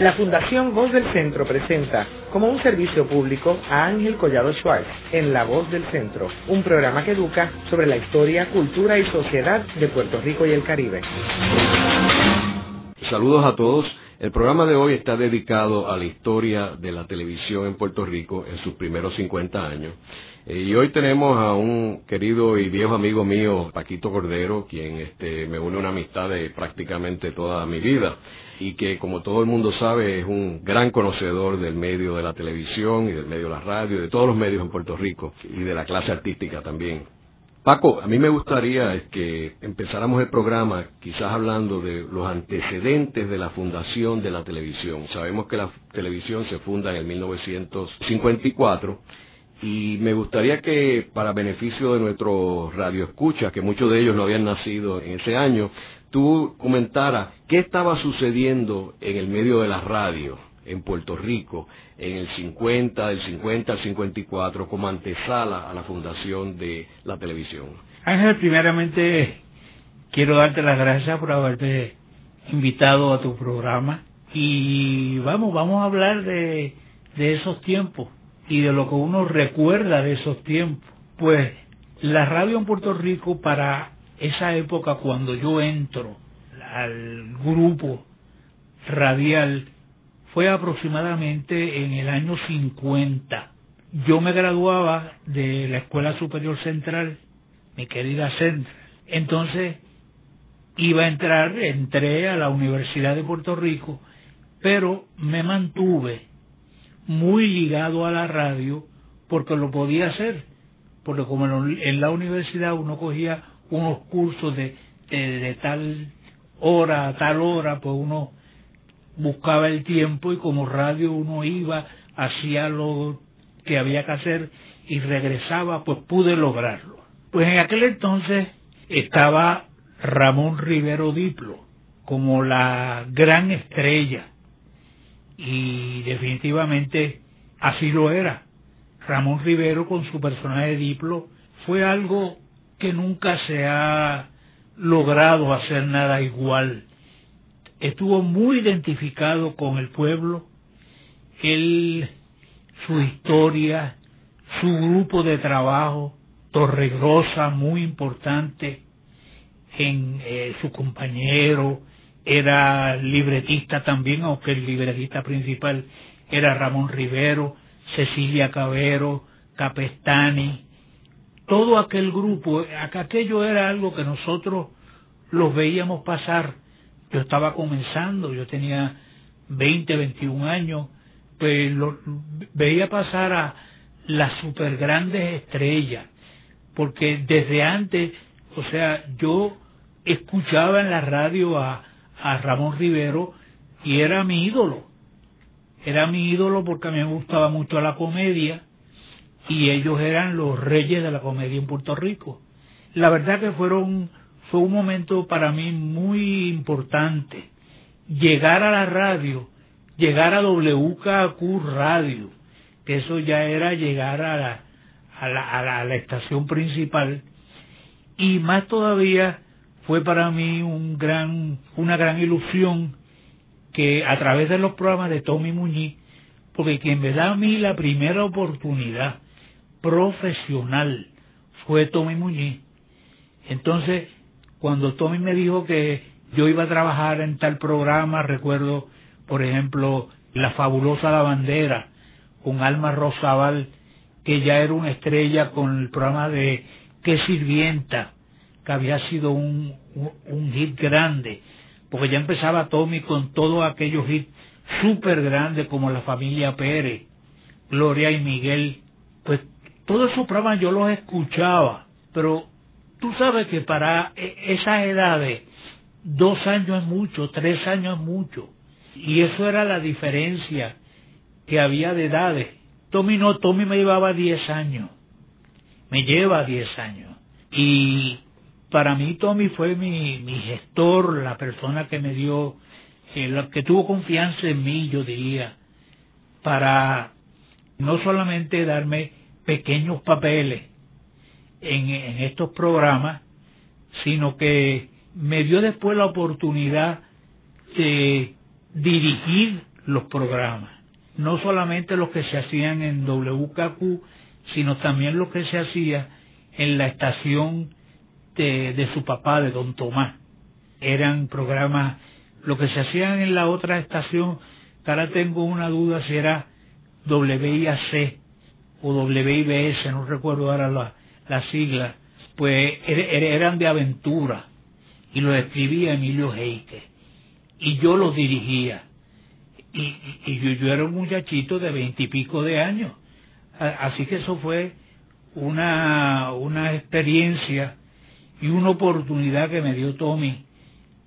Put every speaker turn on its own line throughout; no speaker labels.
La Fundación Voz del Centro presenta como un servicio público a Ángel Collado Schwartz en La Voz del Centro, un programa que educa sobre la historia, cultura y sociedad de Puerto Rico y el Caribe.
Saludos a todos. El programa de hoy está dedicado a la historia de la televisión en Puerto Rico en sus primeros 50 años. Eh, y hoy tenemos a un querido y viejo amigo mío, Paquito Cordero, quien este, me une una amistad de prácticamente toda mi vida y que como todo el mundo sabe es un gran conocedor del medio de la televisión y del medio de la radio, de todos los medios en Puerto Rico y de la clase artística también. Paco, a mí me gustaría que empezáramos el programa quizás hablando de los antecedentes de la fundación de la televisión. Sabemos que la televisión se funda en el 1954 y me gustaría que para beneficio de nuestros radioescuchas, que muchos de ellos no habían nacido en ese año, tú comentaras qué estaba sucediendo en el medio de la radio en Puerto Rico en el 50, del 50 al 54, como antesala a la fundación de la televisión.
Ángel, primeramente quiero darte las gracias por haberte invitado a tu programa y vamos, vamos a hablar de, de esos tiempos y de lo que uno recuerda de esos tiempos. Pues la radio en Puerto Rico para esa época cuando yo entro al grupo radial fue aproximadamente en el año 50. Yo me graduaba de la Escuela Superior Central, mi querida Central. Entonces iba a entrar, entré a la Universidad de Puerto Rico, pero me mantuve muy ligado a la radio porque lo podía hacer, porque como en la universidad uno cogía unos cursos de, de, tal hora a tal hora, pues uno buscaba el tiempo y como radio uno iba, hacía lo que había que hacer y regresaba, pues pude lograrlo. Pues en aquel entonces estaba Ramón Rivero Diplo como la gran estrella y definitivamente así lo era. Ramón Rivero con su personaje de Diplo fue algo que nunca se ha logrado hacer nada igual. Estuvo muy identificado con el pueblo, él, su historia, su grupo de trabajo, Torregrosa, muy importante, en eh, su compañero, era libretista también, aunque el libretista principal era Ramón Rivero, Cecilia Cabero, Capestani, todo aquel grupo, aquello era algo que nosotros los veíamos pasar. Yo estaba comenzando, yo tenía 20, 21 años, pues lo, veía pasar a las super grandes estrellas, porque desde antes, o sea, yo escuchaba en la radio a, a Ramón Rivero y era mi ídolo. Era mi ídolo porque a mí me gustaba mucho la comedia y ellos eran los reyes de la comedia en Puerto Rico. La verdad que fueron fue un momento para mí muy importante llegar a la radio, llegar a WKQ Radio, que eso ya era llegar a la, a la, a la, estación principal y más todavía fue para mí un gran, una gran ilusión que a través de los programas de Tommy Muñiz, porque quien me da a mí la primera oportunidad profesional fue Tommy Muñiz. Entonces, cuando Tommy me dijo que yo iba a trabajar en tal programa, recuerdo, por ejemplo, La fabulosa lavandera con Alma Rosabal, que ya era una estrella con el programa de Qué sirvienta, que había sido un, un, hit grande, porque ya empezaba Tommy con todos aquellos hits súper grandes como La Familia Pérez, Gloria y Miguel, pues todos esos programas yo los escuchaba, pero tú sabes que para e, esas edades, dos años es mucho, tres años es mucho, y eso era la diferencia que había de edades. Tommy no, Tommy me llevaba diez años, me lleva diez años, y para mí Tommy fue mi, gestor, la persona que me dio, eh, que tuvo confianza en mí, yo diría, para no solamente darme pequeños papeles en, estos programas, sino que me dio después la oportunidad de dirigir los programas. No solamente los que se hacían en WKQ, sino también los que se hacía en la estación de, de su papá, de don Tomás. Eran programas, lo que se hacían en la otra estación, ahora tengo una duda si era WIAC o WIBS, no recuerdo ahora la, la sigla, pues er, er, eran de aventura y lo escribía Emilio Heike y yo los dirigía. Y, y yo, yo, era un muchachito de veintipico de años. Así que eso fue una una experiencia y una oportunidad que me dio Tommy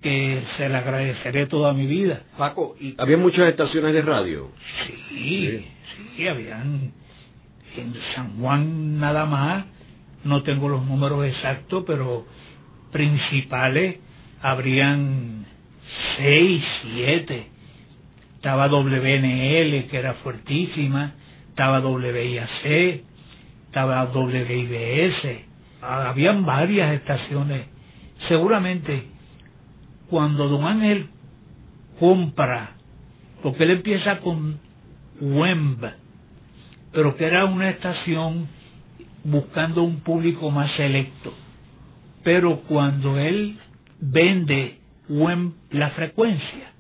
que se le agradeceré toda mi vida.
Paco ¿y había muchas estaciones de radio
sí sí, sí habían en San Juan nada más no tengo los números exactos, pero principales habrían seis, siete. Estaba WNL, que era fuertísima, estaba WIAC, estaba WIBS, habían varias estaciones. Seguramente cuando don Ángel compra, porque él empieza con WEMB, pero que era una estación buscando un público más selecto. Pero cuando él vende la frecuencia,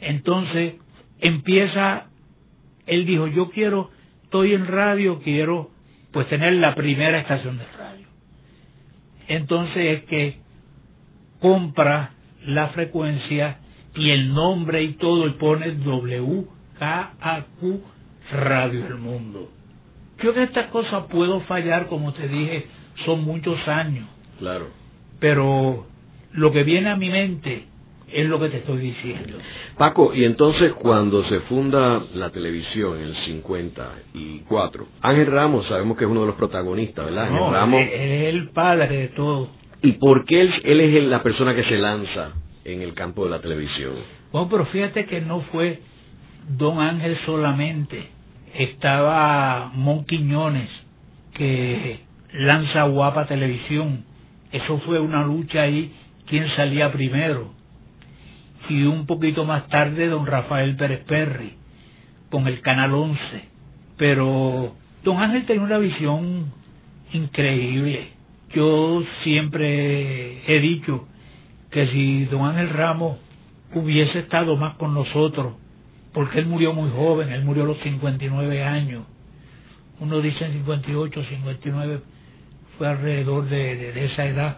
entonces empieza, él dijo, yo quiero, estoy en radio, quiero pues tener la primera estación de radio. Entonces es que compra la frecuencia y el nombre y todo, y pone WKAQ Radio El Mundo. Yo en estas cosas puedo fallar, como te dije, son muchos años.
Claro.
Pero lo que viene a mi mente es lo que te estoy diciendo.
Paco, y entonces cuando se funda la televisión en el 54, Ángel Ramos sabemos que es uno de los protagonistas, ¿verdad?
No,
Ángel Ramos.
Él es el padre de todo.
¿Y por qué él, él es la persona que se lanza en el campo de la televisión?
Bueno, pero fíjate que no fue don Ángel solamente estaba Mon Quiñones, que lanza Guapa Televisión. Eso fue una lucha ahí, quién salía primero. Y un poquito más tarde, don Rafael Pérez Perry, con el Canal 11. Pero don Ángel tenía una visión increíble. Yo siempre he dicho que si don Ángel Ramos hubiese estado más con nosotros, porque él murió muy joven, él murió a los 59 años. Uno dice 58, 59, fue alrededor de, esa edad.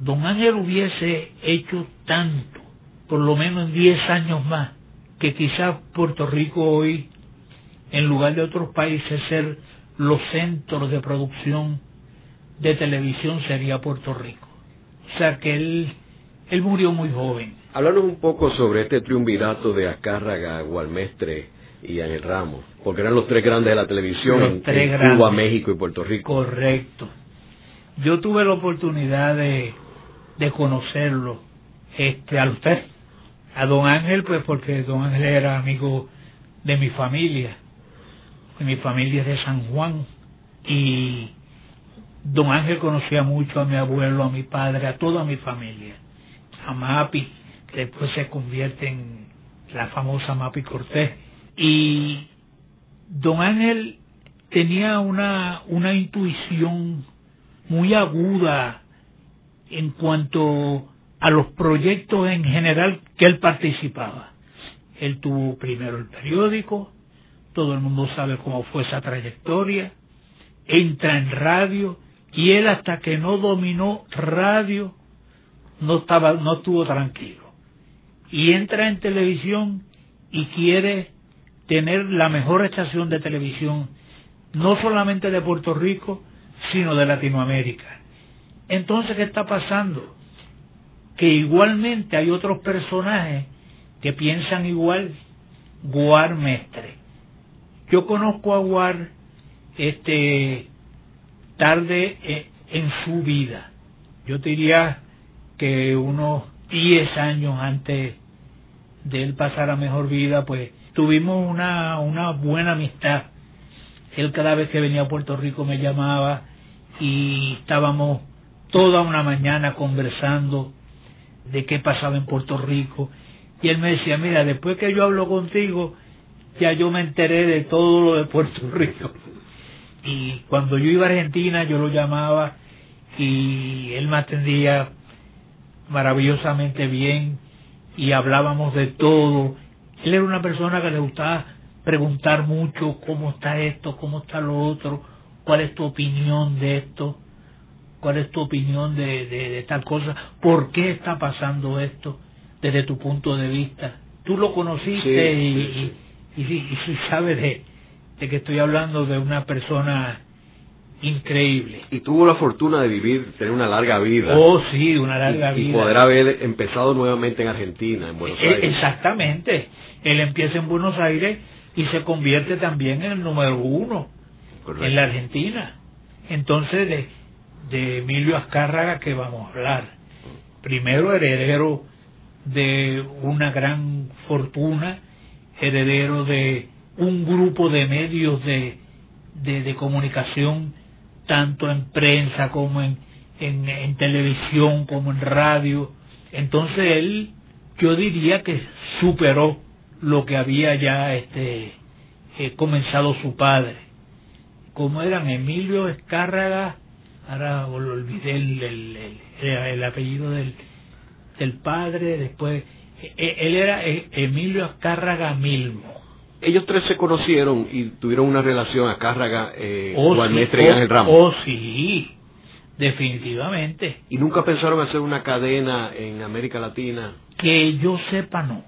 Don Ángel hubiese hecho tanto, por lo menos en 10 años más, que quizás Puerto Rico hoy, en lugar de otros países ser los centros de producción de televisión, sería Puerto Rico. O sea que él, él murió muy joven.
Háblanos un poco sobre este triunvirato de Azcárraga, Gualmestre y Ángel Ramos, porque eran los tres grandes de la televisión en, en Cuba, México y Puerto Rico.
Correcto. Yo tuve la oportunidad de, de conocerlo, este, a usted, a don Ángel, pues porque don Ángel era amigo de mi familia, mi familia es de San Juan, y don Ángel conocía mucho a mi abuelo, a mi padre, a toda mi familia, a Mapi, que después se convierte en la famosa Mapi Cortés. Y don Ángel tenía una, una intuición muy aguda en cuanto a los proyectos en general que él participaba. Él tuvo primero el periódico, todo el mundo sabe cómo fue esa trayectoria, entra en radio y él hasta que no dominó radio no estaba no estuvo tranquilo y entra en televisión y quiere tener la mejor estación de televisión, no solamente de Puerto Rico, sino de Latinoamérica. Entonces, ¿qué está pasando? Que igualmente hay otros personajes que piensan igual, Guar Mestre. Yo conozco a Guar este tarde eh, en su vida. Yo diría que unos 10 años antes de él pasar a mejor vida, pues tuvimos una, una buena amistad. Él cada vez que venía a Puerto Rico me llamaba y estábamos toda una mañana conversando de qué pasaba en Puerto Rico. Y él me decía, mira, después que yo hablo contigo, ya yo me enteré de todo lo de Puerto Rico. Y cuando yo iba a Argentina, yo lo llamaba y él me atendía maravillosamente bien y hablábamos de todo. Él era una persona que le gustaba preguntar mucho cómo está esto, cómo está lo otro, cuál es tu opinión de esto, cuál es tu opinión de, de, tal cosa, por qué está pasando esto desde tu punto de vista. Tú lo conociste y, y, y, sabes de, de que estoy hablando de una persona increíble.
Y tuvo la fortuna de vivir, tener una larga vida.
Oh, sí, una larga vida.
Y poder haber empezado nuevamente en Argentina, en Buenos e, Aires.
Exactamente. Él empieza en Buenos Aires y se convierte también en el número uno en la Argentina. Entonces, de, de Emilio Azcárraga que vamos a hablar. Primero heredero de una gran fortuna, heredero de un grupo de medios de, de, de comunicación tanto en prensa como en, en, televisión, como en radio. Entonces él, yo diría que superó lo que había ya este eh, comenzado su padre. Como eran Emilio Escárraga, ahora olvidé el, el, el, apellido del, del padre, después, e, e, él era Emilio Escárraga Milmo
ellos tres se conocieron y tuvieron una relación a Cárraga, eh, oh, sí, Ángel Ramos.
Oh, sí, definitivamente.
¿Y nunca pensaron hacer una cadena en América Latina?
Que yo sepa, no.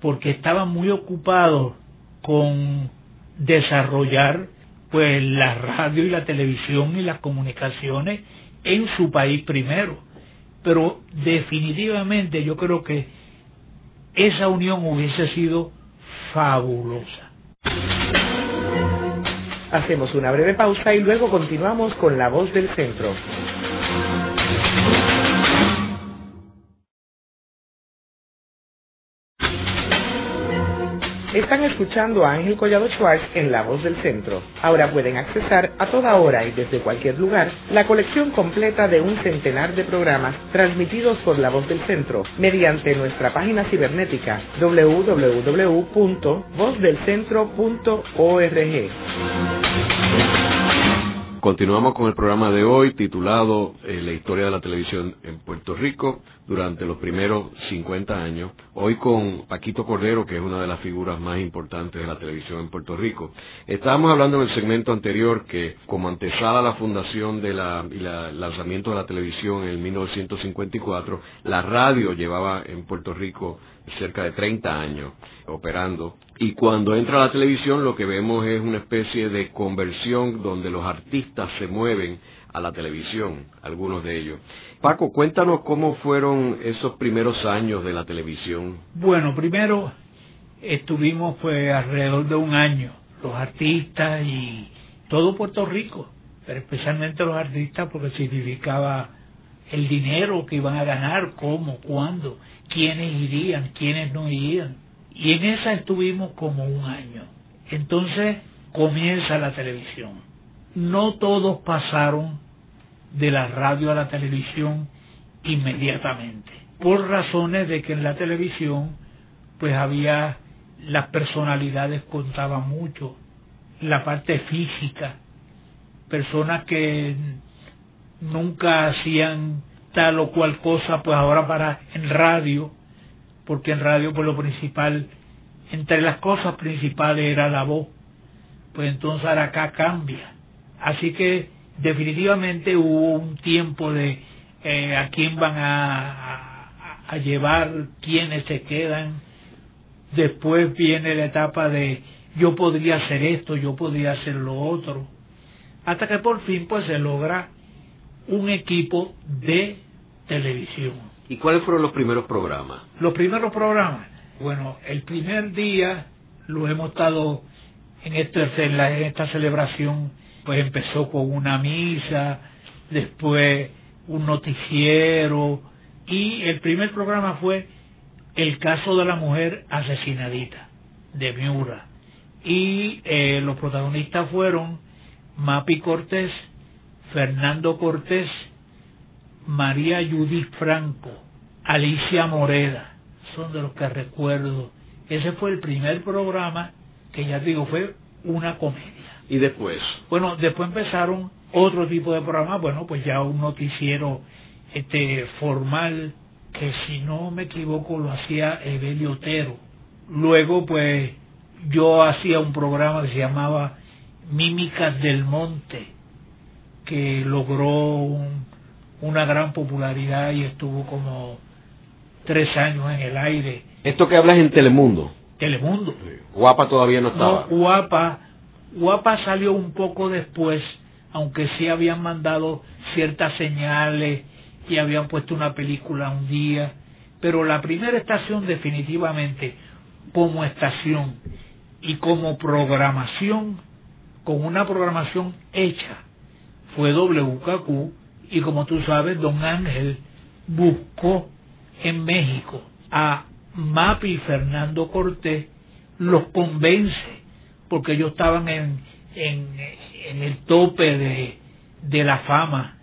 Porque estaban muy ocupados con desarrollar pues la radio y la televisión y las comunicaciones en su país primero. Pero definitivamente yo creo que esa unión hubiese sido fabulosa.
Hacemos una breve pausa y luego continuamos con la voz del centro. Están escuchando a Ángel Collado Schwartz en La Voz del Centro. Ahora pueden accesar a toda hora y desde cualquier lugar la colección completa de un centenar de programas transmitidos por La Voz del Centro mediante nuestra página cibernética www.vozdelcentro.org.
Continuamos con el programa de hoy titulado eh, La historia de la televisión en Puerto Rico durante los primeros 50 años. Hoy con Paquito Cordero, que es una de las figuras más importantes de la televisión en Puerto Rico. Estábamos hablando en el segmento anterior que como antesala la fundación de la, y el lanzamiento de la televisión en 1954, la radio llevaba en Puerto Rico cerca de 30 años operando. Y cuando entra la televisión lo que vemos es una especie de conversión donde los artistas se mueven a la televisión, algunos de ellos. Paco, cuéntanos cómo fueron esos primeros años de la televisión.
Bueno, primero estuvimos pues alrededor de un año, los artistas y todo Puerto Rico, pero especialmente los artistas porque significaba el dinero que iban a ganar, cómo, cuándo, quiénes irían, quiénes no irían. Y en esa estuvimos como un año. Entonces comienza la televisión. No todos pasaron de la radio a la televisión inmediatamente, por razones de que en la televisión pues había las personalidades contaban mucho, la parte física, personas que nunca hacían tal o cual cosa, pues ahora para en radio, porque en radio pues lo principal, entre las cosas principales era la voz, pues entonces ahora acá cambia. Así que definitivamente hubo un tiempo de eh, a quién van a, a, llevar, quiénes se quedan. Después viene la etapa de yo podría hacer esto, yo podría hacer lo otro. Hasta que por fin pues se logra un equipo de televisión.
¿Y cuáles fueron los primeros programas?
Los primeros programas. Bueno, el primer día lo hemos estado en, este, en, en esta celebración, pues empezó con una misa, después un noticiero y el primer programa fue el caso de la mujer asesinadita de Miura. Y eh, los protagonistas fueron Mapi Cortés, Fernando Cortés, María Judith Franco, Alicia Moreda, son de los que recuerdo. Ese fue el primer programa que ya digo fue una comedia.
¿Y después?
Bueno, después empezaron otro tipo de programas, bueno, pues ya un noticiero este formal que si no me equivoco lo hacía Evelio Otero. Luego pues yo hacía un programa que se llamaba Mímicas del Monte, que logró una gran popularidad y estuvo como tres años en el aire.
¿Esto que hablas en Telemundo?
Telemundo.
Guapa todavía no estaba.
No, Guapa, Guapa salió un poco después, aunque sí habían mandado ciertas señales y habían puesto una película un día, pero la primera estación definitivamente como estación y como programación, con una programación hecha, fue WKQ y como tú sabes, don Ángel buscó en México a Mapi Fernando Cortés, los convence, porque ellos estaban en, en, el tope de, de la fama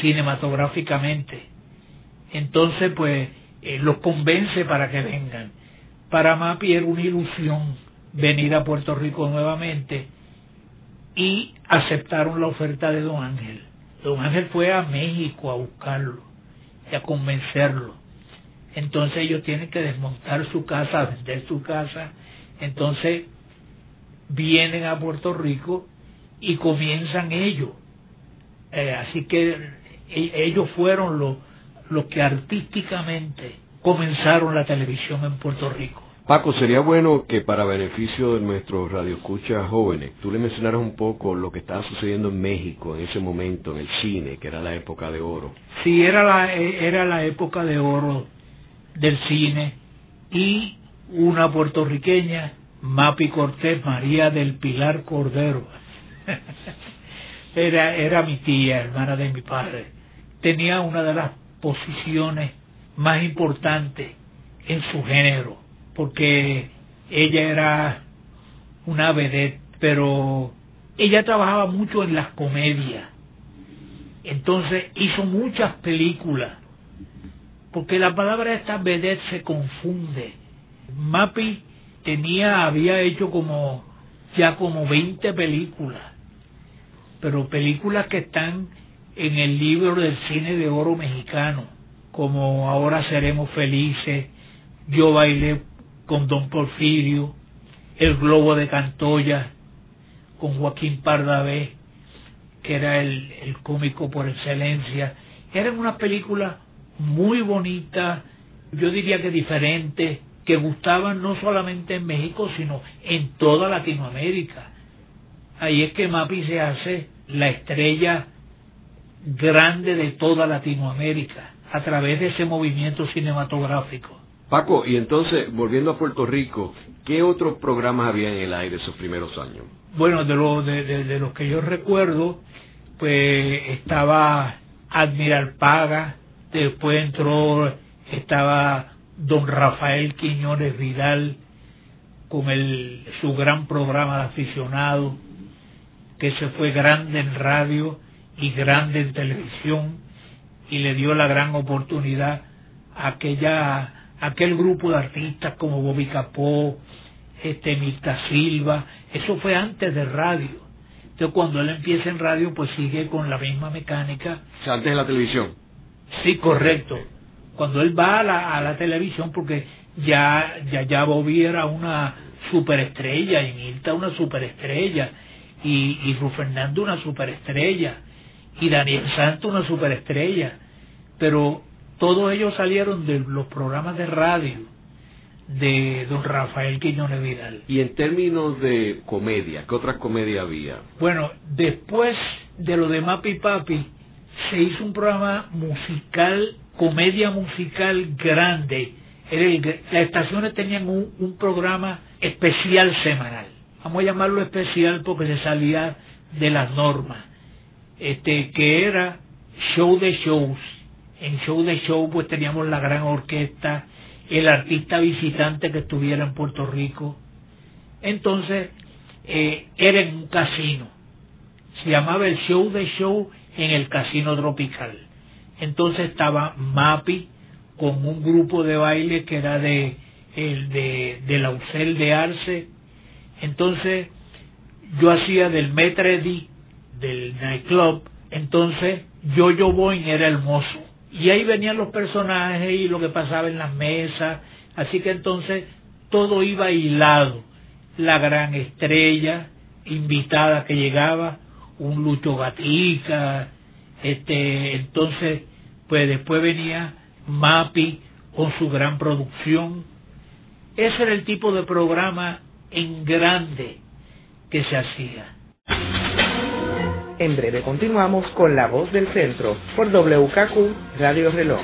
cinematográficamente. Entonces, pues, eh, los convence para que vengan. Para Mapi era una ilusión venir a Puerto Rico nuevamente y aceptaron la oferta de Don Ángel. Don Ángel fue a México a buscarlo y a convencerlo. Entonces ellos tienen que desmontar su casa, vender su casa. Entonces vienen a Puerto Rico y comienzan ellos. Eh, así que e, ellos fueron los, los que artísticamente comenzaron la televisión en Puerto Rico.
Paco, sería bueno que para beneficio de nuestros radioescuchas jóvenes, tú le mencionaras un poco lo que estaba sucediendo en México en ese momento, en el cine, que era la época de oro.
Sí, era la, era la época de oro del cine y una puertorriqueña, Mapi Cortés, María del Pilar Cordero. era, era mi tía, hermana de mi padre. Tenía una de las posiciones más importantes en su género porque ella era una vedette, pero ella trabajaba mucho en las comedias. Entonces hizo muchas películas, porque la palabra esta vedette se confunde. Mapi tenía, había hecho como ya como 20 películas, pero películas que están en el libro del cine de oro mexicano, como Ahora seremos felices, Yo bailé con Don Porfirio, El Globo de Cantoya, con Joaquín Pardavé, que era el, el cómico por excelencia. Eran una película muy bonita, yo diría que diferente, que gustaban no solamente en México, sino en toda Latinoamérica. Ahí es que Mapi se hace la estrella grande de toda Latinoamérica a través de ese movimiento cinematográfico.
Paco, y entonces, volviendo a Puerto Rico, ¿qué otros programas había en el aire esos primeros años?
Bueno, de, lo, de, los que yo recuerdo, pues estaba Admiral Paga, después entró, estaba don Rafael Quiñones Vidal con el, su gran programa de aficionado, que se fue grande en radio y grande en televisión y le dio la gran oportunidad a aquella aquel grupo de artistas como Bobby Capó, este Mirta Silva, eso fue antes de radio. Entonces cuando él empieza en radio, pues sigue con la misma mecánica.
O sea, antes de la televisión.
Sí, correcto. Cuando él va a la, a la televisión, porque ya, ya, ya Bobby era una superestrella, y Mirta una superestrella, y, y Fernando una superestrella, y Daniel Santo una superestrella. Pero todos ellos salieron de los programas de radio de don Rafael Quiñones Vidal.
Y en términos de comedia, ¿qué otra comedia había?
Bueno, después de lo de Mapi Papi, se hizo un programa musical, comedia musical grande. las estaciones tenían un, un programa especial semanal. Vamos a llamarlo especial porque se salía de las normas. Este, que era show de shows en show de show pues teníamos la gran orquesta, el artista visitante que estuviera en Puerto Rico. Entonces, eh, era en un casino. Se llamaba el show de show en el casino tropical. Entonces estaba Mapi con un grupo de baile que era de el de, de Lausel de Arce, Entonces, yo hacía del Metredi, del nightclub, entonces yo yo Boing era el mozo. Y ahí venían los personajes y lo que pasaba en las mesas. Así que entonces todo iba hilado. La gran estrella invitada que llegaba, un Lucho Gatica, este, entonces, pues después venía Mapi con su gran producción. Ese era el tipo de programa en grande que se hacía.
En breve continuamos con La Voz del Centro por WKQ Radio Reloj.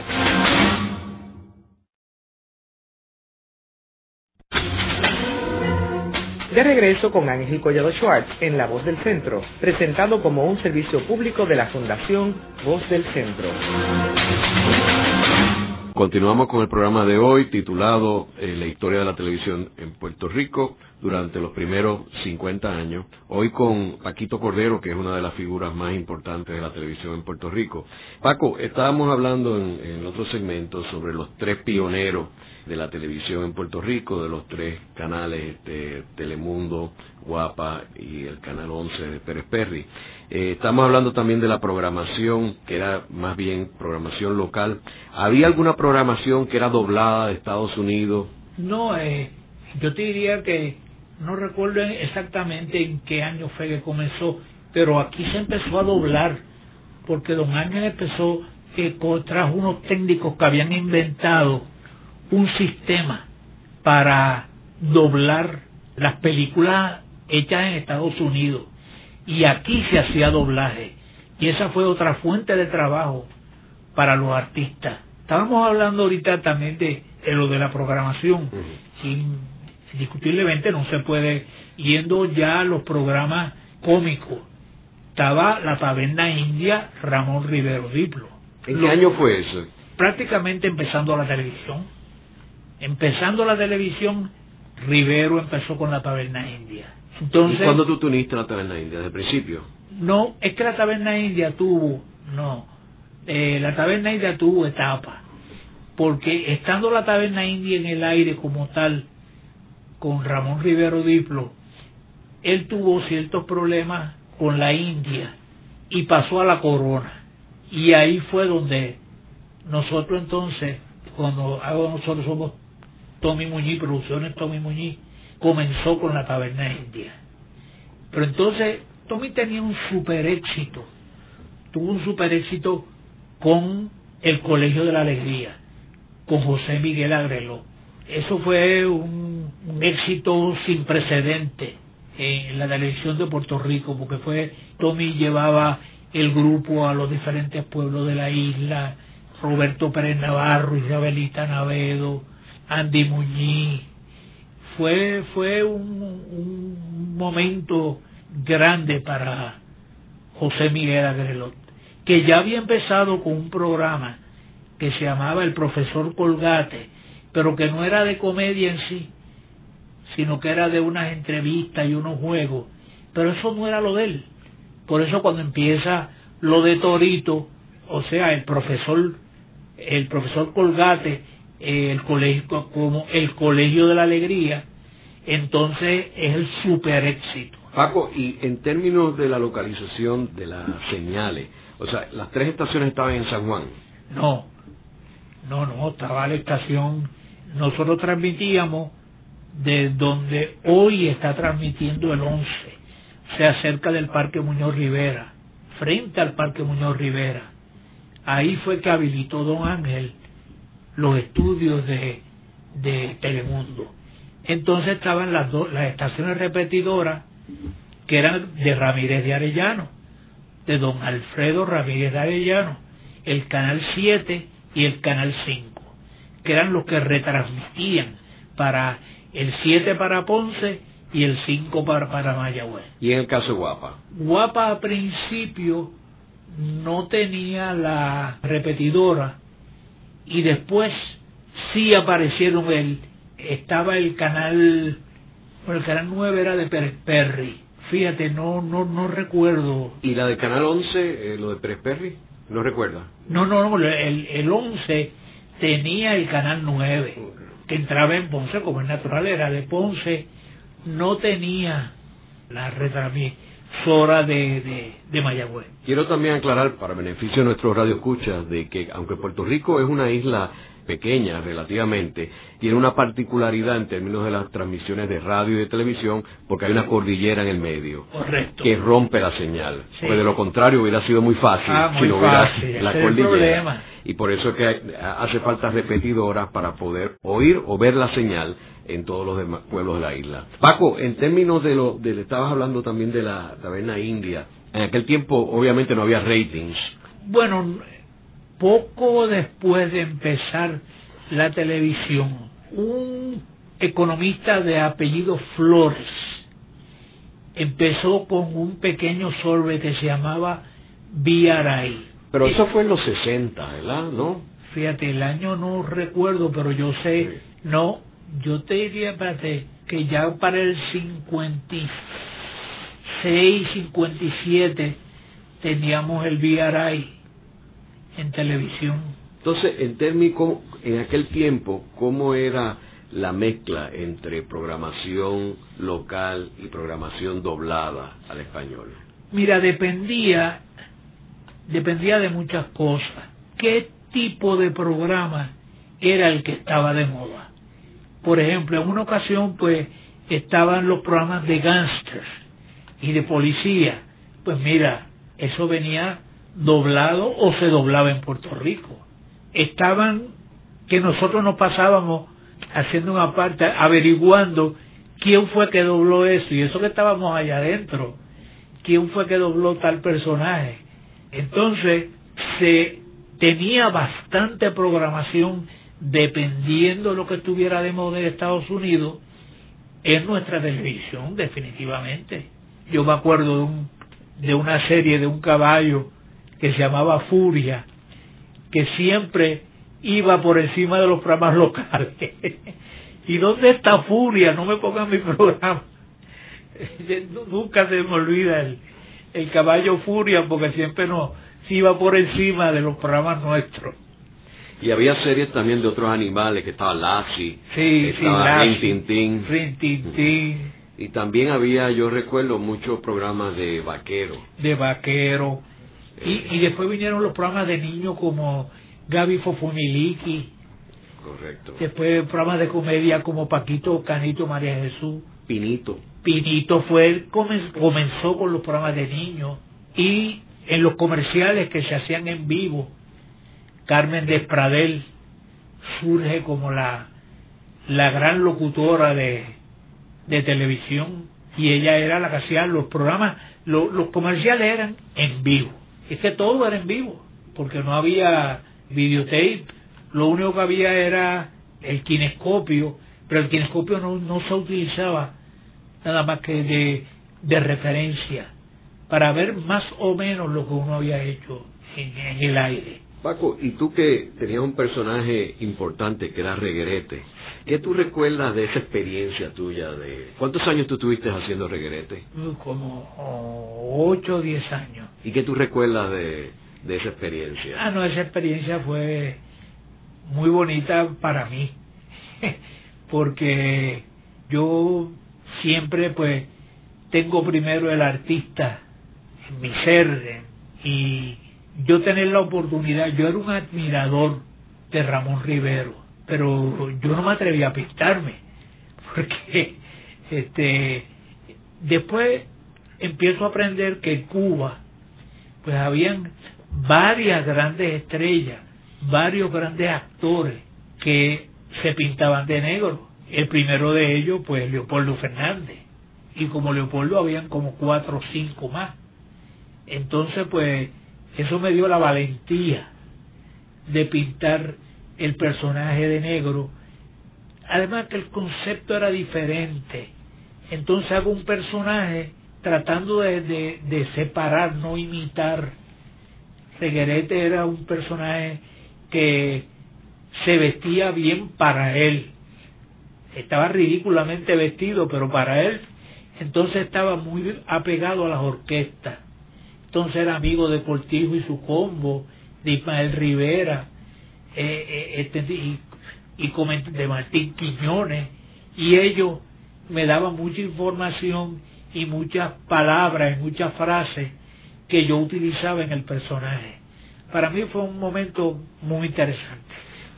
De regreso con Ángel Collado Schwartz en La Voz del Centro, presentado como un servicio público de la Fundación Voz del Centro.
Continuamos con el programa de hoy titulado eh, La historia de la televisión en Puerto Rico durante los primeros 50 años. Hoy con Paquito Cordero, que es una de las figuras más importantes de la televisión en Puerto Rico. Paco, estábamos hablando en, otro segmento sobre los tres pioneros de la televisión en Puerto Rico, de los tres canales, este, Telemundo, Guapa y el Canal 11 de Pérez Perry. Eh, estamos hablando también de la programación, que era más bien programación local. ¿Había alguna programación que era doblada de Estados Unidos?
No, eh, yo te diría que no recuerdo exactamente en qué año fue que comenzó, pero aquí se empezó a doblar, porque don Ángel empezó, que trajo unos técnicos que habían inventado un sistema para doblar las películas hechas en Estados Unidos y aquí se hacía doblaje y esa fue otra fuente de trabajo para los artistas. Estábamos hablando ahorita también de, lo de la programación. Indiscutiblemente no se puede, yendo ya a los programas cómicos. Estaba la taberna india Ramón Rivero Diplo.
¿En qué año fue eso?
Prácticamente empezando la televisión. Empezando la televisión, Rivero empezó con la taberna india.
Entonces, ¿Y cuándo tú uniste la taberna india? ¿Desde el principio?
No, es que la taberna india tuvo, no, eh, la taberna india tuvo etapa, porque estando la taberna india en el aire como tal, con Ramón Rivero Diplo, él tuvo ciertos problemas con la India y pasó a la corona. Y ahí fue donde nosotros entonces, cuando nosotros somos Tommy Muñiz, Producciones Tommy Muñiz, comenzó con la taberna india. Pero entonces Tommy tenía un super éxito, tuvo un super éxito con el Colegio de la Alegría, con José Miguel Agreló. Eso fue un, éxito sin precedente en la televisión de Puerto Rico, porque fue Tommy llevaba el grupo a los diferentes pueblos de la isla, Roberto Pérez Navarro, Isabelita Navedo, Andy Muñiz. Fue, fue un, un momento grande para José Miguel Agrelot, que ya había empezado con un programa que se llamaba El Profesor Colgate, pero que no era de comedia en sí, sino que era de unas entrevistas y unos juegos, pero eso no era lo de él. Por eso cuando empieza lo de Torito, o sea, el profesor, el profesor Colgate el colegio como el colegio de la alegría, entonces es el super éxito.
Paco, y en términos de la localización de las señales, o sea, las tres estaciones estaban en San Juan.
No, no, no, estaba la estación, nosotros transmitíamos de donde hoy está transmitiendo el 11, o sea, cerca del Parque Muñoz Rivera, frente al Parque Muñoz Rivera. Ahí fue que habilitó don Ángel los estudios de, de Telemundo. Entonces estaban las las estaciones repetidoras que eran de Ramírez de Arellano, de don Alfredo Ramírez de Arellano, el canal 7 y el canal 5, que eran los que retransmitían para el 7 para Ponce y el 5 para, para Mayagüez.
¿Y en el caso de Guapa?
Guapa a principio no tenía la repetidora y después sí aparecieron el estaba el canal bueno, el canal 9 era de Pérez Perry fíjate no no no recuerdo
y la de canal 11 eh, lo de Pérez Perry no recuerda
no no no el, el 11 tenía el canal 9 que entraba en Ponce como es natural era de Ponce no tenía la retransmisora de, de, de Mayagüez.
Quiero también aclarar, para beneficio de nuestros radioescuchas, de que aunque Puerto Rico es una isla pequeña relativamente, tiene una particularidad en términos de las transmisiones de radio y de televisión, porque hay una cordillera en el medio
Correcto.
que rompe la señal.
Sí.
Pues de lo contrario hubiera sido muy fácil
Ah, muy
si no hubiera
fácil,
la cordillera. Y por eso es que hace falta repetidoras para poder oír o ver la señal en todos los demás pueblos de la isla. Paco, en términos de lo, de, estabas hablando también de la taberna india. En aquel tiempo, obviamente, no había ratings.
Bueno, poco después de empezar la televisión, un economista de apellido Flores empezó con un pequeño sorbe que se llamaba BRI.
Pero eso fue en los 60, ¿verdad? ¿No?
Fíjate, el año no recuerdo, pero yo sé, no, yo te diría, espérate, que ya para el 56, 57 teníamos el BRI en televisión.
Entonces, en términos, en aquel tiempo, ¿cómo era la mezcla entre programación local y programación doblada al español?
Mira, dependía, dependía de muchas cosas. ¿Qué tipo de programa era el que estaba de moda? Por ejemplo, en una ocasión, pues, estaban los programas de gángsters y de policía. Pues mira, eso venía doblado o se doblaba en Puerto Rico. Estaban que nosotros nos pasábamos haciendo una parte, averiguando quién fue que dobló eso, y eso que estábamos allá adentro, quién fue que dobló tal personaje. Entonces, se tenía bastante programación dependiendo de lo que estuviera de moda en Estados Unidos en nuestra televisión, definitivamente. Yo me acuerdo de, un, de una serie de un caballo que se llamaba Furia, que siempre iba por encima de los programas locales. ¿Y dónde está Furia? No me pongan mi programa. Nunca se me olvida el, el caballo Furia porque siempre nos iba por encima de los programas nuestros.
Y había series también de otros animales, que estaba Lassie,
Sí,
estaba
sí,
Y también había, yo recuerdo, muchos programas de vaqueros.
de vaquero. Y, y después vinieron los programas de niños como Gaby Fofumiliki,
Correcto.
después programas de comedia como Paquito, Canito, María Jesús.
Pinito.
Pinito fue comen- comenzó con los programas de niños y en los comerciales que se hacían en vivo, Carmen Despradel surge como la, la gran locutora de, de televisión y ella era la que hacía los programas, lo- los comerciales eran en vivo. Es que todo era en vivo, porque no había videotape, lo único que había era el kinescopio, pero el kinescopio no, no se utilizaba nada más que de, referencia, para ver más o menos lo que uno había hecho en el aire.
Paco, y tú que tenías un personaje importante que era Reguerete, ¿qué tú recuerdas de esa experiencia tuya? de ¿Cuántos años tú tuviste haciendo Reguerete?
Uh, Como oh, ocho o diez años.
¿Y qué tú recuerdas de, de esa experiencia?
Ah, no, esa experiencia fue muy bonita para mí, porque yo siempre pues tengo primero el artista en mi ser y yo tener la oportunidad, yo era un admirador de Ramón Rivero, pero yo no me atreví a pintarme, porque este después empiezo a aprender que en Cuba pues habían varias grandes estrellas, varios grandes actores que se pintaban de negro. El primero de ellos, pues Leopoldo Fernández. Y como Leopoldo habían como cuatro o cinco más. Entonces, pues, eso me dio la valentía de pintar el personaje de negro. Además que el concepto era diferente. Entonces hago un personaje tratando de, separar, no imitar. Reguerete era un personaje que se vestía bien para él. Estaba ridículamente vestido, pero para él entonces estaba muy apegado a las orquestas. Entonces era amigo de Cortijo y su combo, de Ismael Rivera, eh, eh, este, y, de Martín Quiñones, y ellos me daba mucha información y muchas palabras y muchas frases que yo utilizaba en el personaje. Para mí fue un momento muy interesante.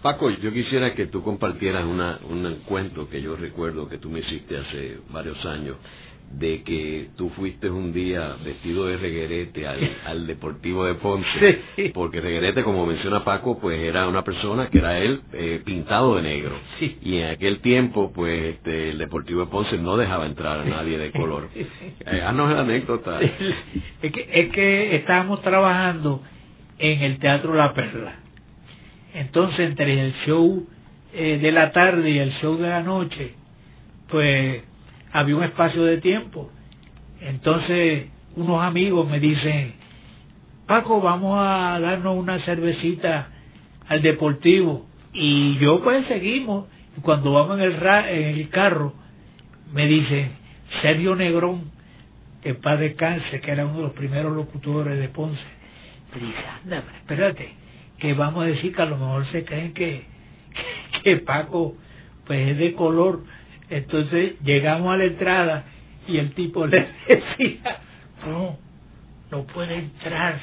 Paco, yo quisiera que tú compartieras una, un cuento que yo recuerdo que tú me hiciste hace varios años de que tú fuiste un día vestido de reguerete al, Deportivo de Ponce, porque reguerete, como menciona Paco, pues era una persona que era él eh, pintado de negro. Y en aquel tiempo, pues este, el Deportivo de Ponce no dejaba entrar a nadie de color. Eh, haznos la anécdota.
Es que, es que estábamos trabajando en el Teatro La Perla. Entonces, entre el show eh, de la tarde y el show de la noche, pues había un espacio de tiempo. Entonces unos amigos me dicen, Paco, vamos a darnos una cervecita al deportivo. Y yo pues seguimos. Cuando vamos en el, en el carro, me dicen, Sergio Negrón, que paz descanse, que era uno de los primeros locutores de Ponce. Me dice, anda, espérate, que vamos a decir que a lo mejor se creen que, que Paco pues es de color entonces llegamos a la entrada y el tipo le decía, no, no puede entrar.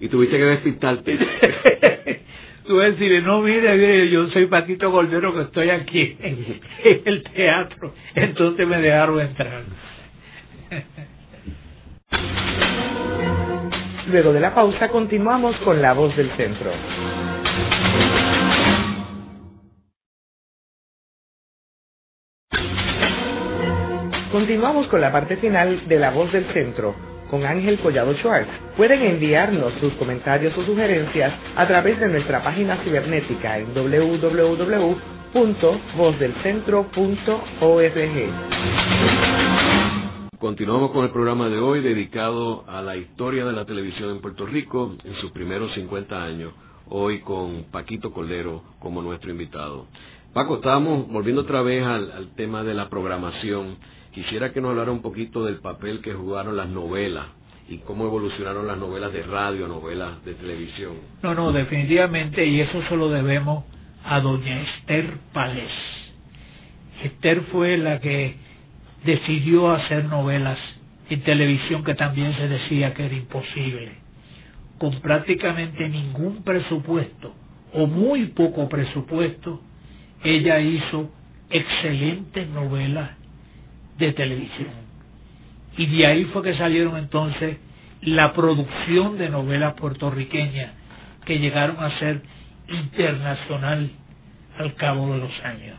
y tuviste que despistarte.
Tú decirle, no, mire, yo soy Paquito Goldero que estoy aquí en el teatro. Entonces me dejaron entrar.
Luego de la pausa continuamos con La Voz del Centro. Continuamos con la parte final de La Voz del Centro con Ángel Collado Schwartz. Pueden enviarnos sus comentarios o sugerencias a través de nuestra página cibernética en www.vozdelcentro.org.
Continuamos con el programa de hoy dedicado a la historia de la televisión en Puerto Rico en sus primeros 50 años, hoy con Paquito Cordero como nuestro invitado. Paco, estábamos volviendo otra vez al, al tema de la programación Quisiera que nos hablara un poquito del papel que jugaron las novelas y cómo evolucionaron las novelas de radio, novelas de televisión.
No, no, definitivamente, y eso se lo debemos a doña Esther Palés. Esther fue la que decidió hacer novelas en televisión que también se decía que era imposible, con prácticamente ningún presupuesto o muy poco presupuesto, ella hizo excelentes novelas de televisión. Y de ahí fue que salieron entonces la producción de novelas puertorriqueñas que llegaron a ser internacional al cabo de los años.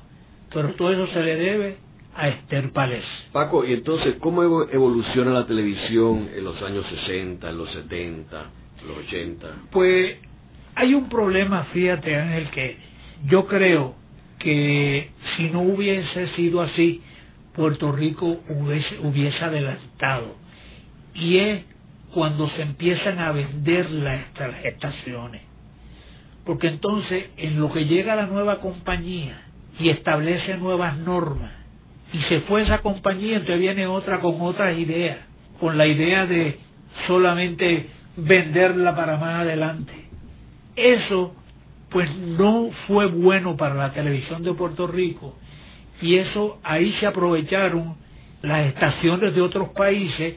Pero todo eso se le debe a Esther Palés.
Paco, y entonces, ¿cómo evoluciona la televisión en los años 60, en los 70, en los 80?
Pues hay un problema, fíjate Ángel, que yo creo que si no hubiese sido así, Puerto Rico hubiese, hubiese adelantado. Y es cuando se empiezan a vender las, estaciones. Porque entonces, en lo que llega la nueva compañía y establece nuevas normas, y se fue esa compañía, entonces viene otra con otras ideas, con la idea de solamente venderla para más adelante. Eso, pues no fue bueno para la televisión de Puerto Rico y eso ahí se aprovecharon las estaciones de otros países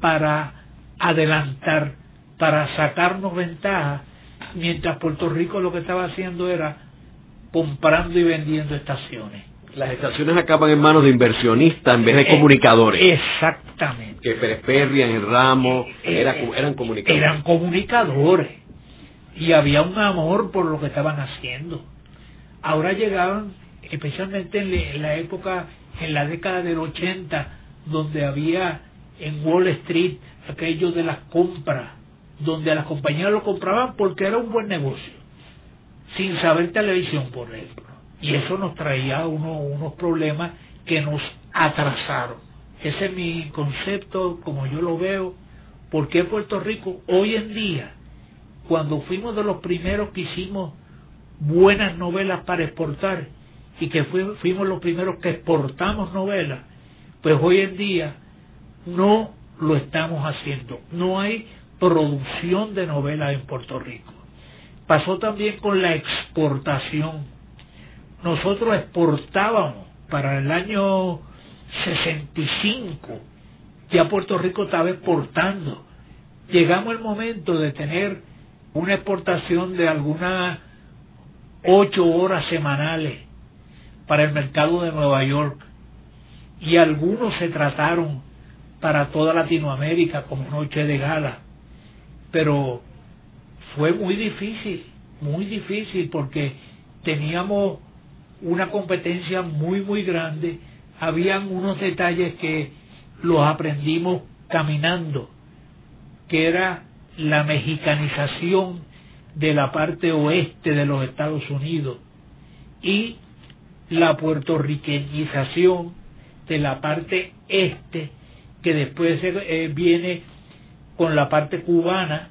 para adelantar, para sacarnos ventaja, mientras Puerto Rico lo que estaba haciendo era comprando y vendiendo estaciones.
Las estaciones acaban en manos de inversionistas en vez de eh, comunicadores.
Exactamente.
Que en el ramo, eran comunicadores.
Eran comunicadores. Y había un amor por lo que estaban haciendo. Ahora llegaban especialmente en la época, en la década del 80, donde había en Wall Street aquello de las compras, donde las compañías lo compraban porque era un buen negocio, sin saber televisión, por ejemplo. Y eso nos traía unos problemas que nos atrasaron. Ese es mi concepto, como yo lo veo, porque Puerto Rico hoy en día, cuando fuimos de los primeros que hicimos buenas novelas para exportar, y que fuimos los primeros que exportamos novelas, pues hoy en día no lo estamos haciendo. No hay producción de novelas en Puerto Rico. Pasó también con la exportación. Nosotros exportábamos para el año 65 ya Puerto Rico estaba exportando. Llegamos al momento de tener una exportación de algunas ocho horas semanales para el mercado de Nueva York. Y algunos se trataron para toda Latinoamérica como noche de gala. Pero fue muy difícil muy difícil porque teníamos una competencia muy muy grande. Habían unos detalles que los aprendimos caminando que era la mexicanización de la parte oeste de los Estados Unidos y la puertorriqueñización de la parte este que después eh, viene con la parte cubana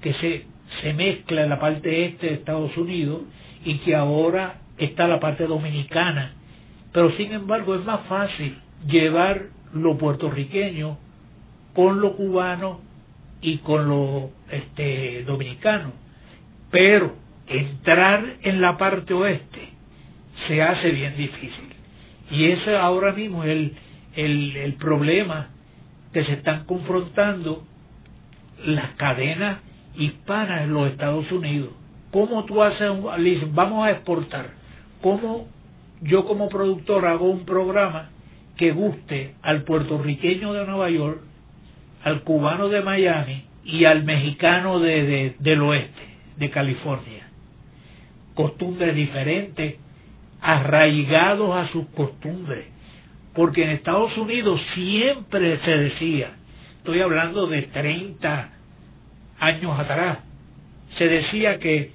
que se, se mezcla en la parte este de Estados Unidos y que ahora está la parte dominicana. Pero sin embargo es más fácil llevar lo puertorriqueño con lo cubano y con lo este dominicano. Pero entrar en la parte oeste se hace bien difícil. Y ese ahora mismo es el, el, el problema que se están confrontando las cadenas hispanas en los Estados Unidos. ¿Cómo tú haces un, vamos a exportar? ¿Cómo yo como productor hago un programa que guste al puertorriqueño de Nueva York, al cubano de Miami y al mexicano de, de, del oeste, de California? Costumbres diferentes, arraigados a sus costumbres. Porque en Estados Unidos siempre se decía, estoy hablando de 30 años atrás, se decía que,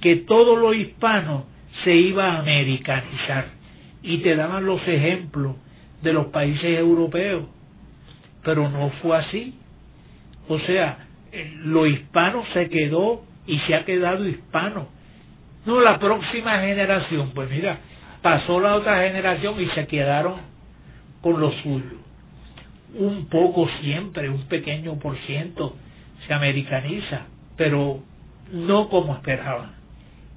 que todo lo hispano se iba a americanizar y te daban los ejemplos de los países europeos, pero no fue así. O sea, lo hispano se quedó y se ha quedado hispano no, la próxima generación, pues mira, pasó la otra generación y se quedaron con lo suyo. Un poco siempre, un pequeño por ciento se americaniza, pero no como esperaban.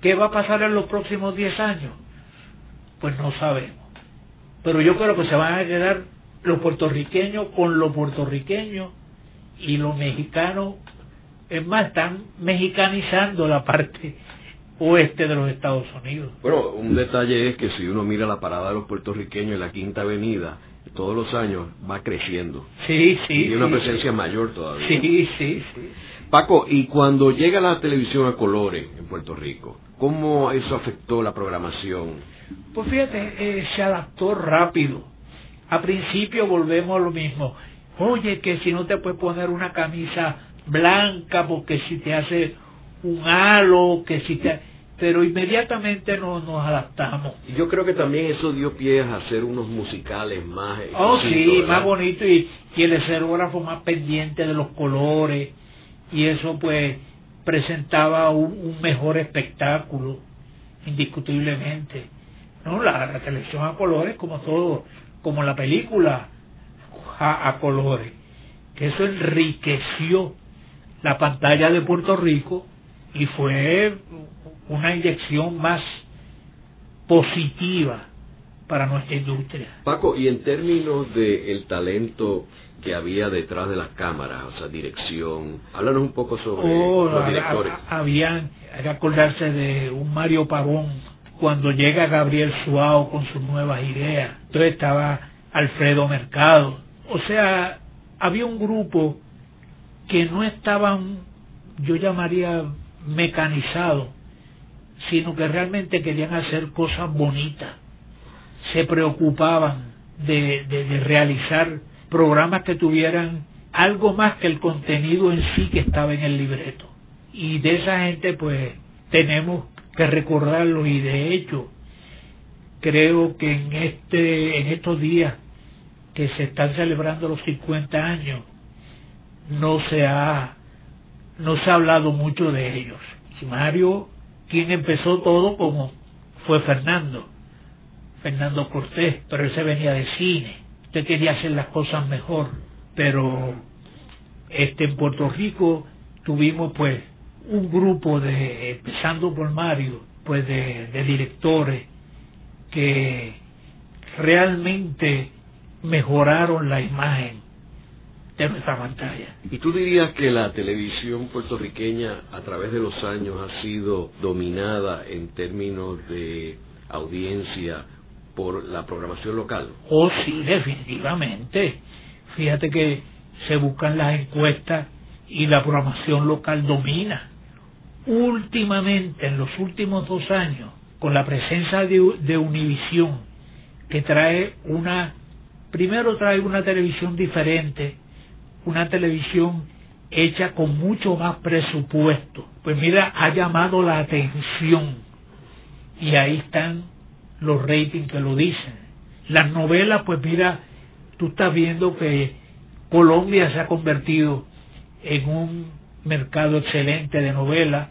¿Qué va a pasar en los próximos 10 años? Pues no sabemos. Pero yo creo que se van a quedar los puertorriqueños con los puertorriqueños y los mexicanos, es más, están mexicanizando la parte oeste de los Estados Unidos.
Bueno, un detalle es que si uno mira la parada de los puertorriqueños en la Quinta Avenida, todos los años va creciendo.
Sí, sí.
Y una presencia mayor todavía.
Sí, sí, sí.
Paco, y cuando llega la televisión a colores en Puerto Rico, ¿cómo eso afectó la programación?
Pues fíjate, eh, se adaptó rápido. A principio volvemos a lo mismo. Oye, que si no te puedes poner una camisa blanca porque si te hace un halo, que si te pero inmediatamente nos, nos adaptamos.
Yo creo que también eso dio pie a hacer unos musicales más...
Oh, sí, más bonito y, y el escenógrafo más pendiente de los colores y eso pues presentaba un, mejor espectáculo, indiscutiblemente. No, la, televisión a colores como todo, como la película a, a colores, que eso enriqueció la pantalla de Puerto Rico y fue una inyección más positiva para nuestra industria.
Paco, y en términos del el talento que había detrás de las cámaras, o sea, dirección, háblanos un poco sobre
oh,
los directores.
Habían, hay que acordarse de un Mario Pavón, cuando llega Gabriel Suao con sus nuevas ideas, entonces estaba Alfredo Mercado, o sea, había un grupo que no estaban, yo llamaría mecanizado, sino que realmente querían hacer cosas bonitas, se preocupaban de, de, realizar programas que tuvieran algo más que el contenido en sí que estaba en el libreto. Y de esa gente pues tenemos que recordarlo y de hecho creo que en este en estos días que se están celebrando los 50 años no se ha no se ha hablado mucho de ellos. Mario quien empezó todo como fue Fernando, Fernando Cortés, pero él se venía de cine, usted quería hacer las cosas mejor, pero este en Puerto Rico tuvimos pues un grupo de, empezando por Mario, pues de, de directores que realmente mejoraron la imagen de nuestra pantalla.
¿Y tú dirías que la televisión puertorriqueña a través de los años ha sido dominada en términos de audiencia por la programación local?
Oh, sí, definitivamente. Fíjate que se buscan las encuestas y la programación local domina. Últimamente, en los últimos dos años, con la presencia de, de Univisión, que trae una, primero trae una televisión diferente, una televisión hecha con mucho más presupuesto. Pues mira, ha llamado la atención y ahí están los ratings que lo dicen. Las novelas, pues mira, tú estás viendo que Colombia se ha convertido en un mercado excelente de novelas,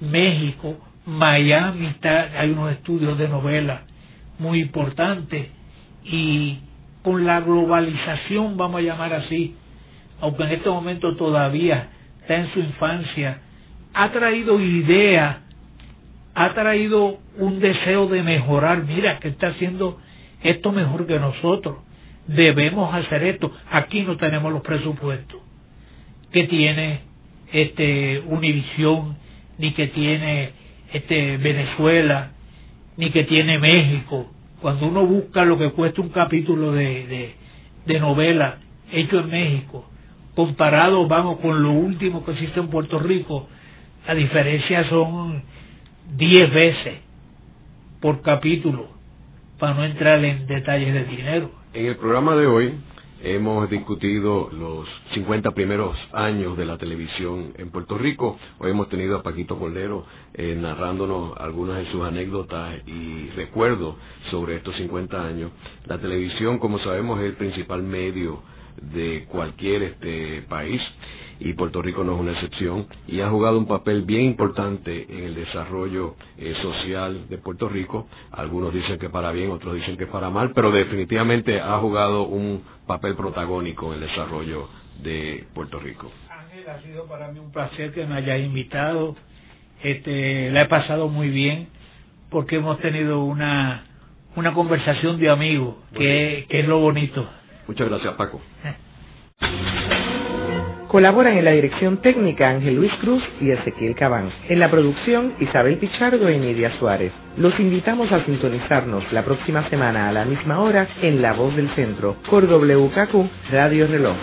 México, Miami, hay unos estudios de novelas muy importantes y con la globalización, vamos a llamar así, aunque en este momento todavía está en su infancia, ha traído ideas, ha traído un deseo de mejorar. Mira, que está haciendo esto mejor que nosotros. Debemos hacer esto. Aquí no tenemos los presupuestos que tiene este Univisión, ni que tiene este Venezuela, ni que tiene México. Cuando uno busca lo que cuesta un capítulo de, de novela hecho en México, comparado, vamos, con lo último que existe en Puerto Rico, la diferencia son 10 veces por capítulo, para no entrar en detalles de dinero.
En el programa de hoy hemos discutido los 50 primeros años de la televisión en Puerto Rico. Hoy hemos tenido a Paquito Cordero eh, narrándonos algunas de sus anécdotas y recuerdos sobre estos 50 años. La televisión, como sabemos, es el principal medio de cualquier este país y Puerto Rico no es una excepción y ha jugado un papel bien importante en el desarrollo eh, social de Puerto Rico. Algunos dicen que para bien, otros dicen que para mal, pero definitivamente ha jugado un papel protagónico en el desarrollo de Puerto Rico.
Ángel, ha sido para mí un placer que me hayas invitado. Este, la he pasado muy bien porque hemos tenido una una conversación de amigos, que, que es lo bonito.
Muchas gracias, Paco.
Colaboran en la dirección técnica Ángel Luis Cruz y Ezequiel Cabán. En la producción Isabel Pichardo y Nidia Suárez. Los invitamos a sintonizarnos la próxima semana a la misma hora en La Voz del Centro por WKQ Radio Reloj.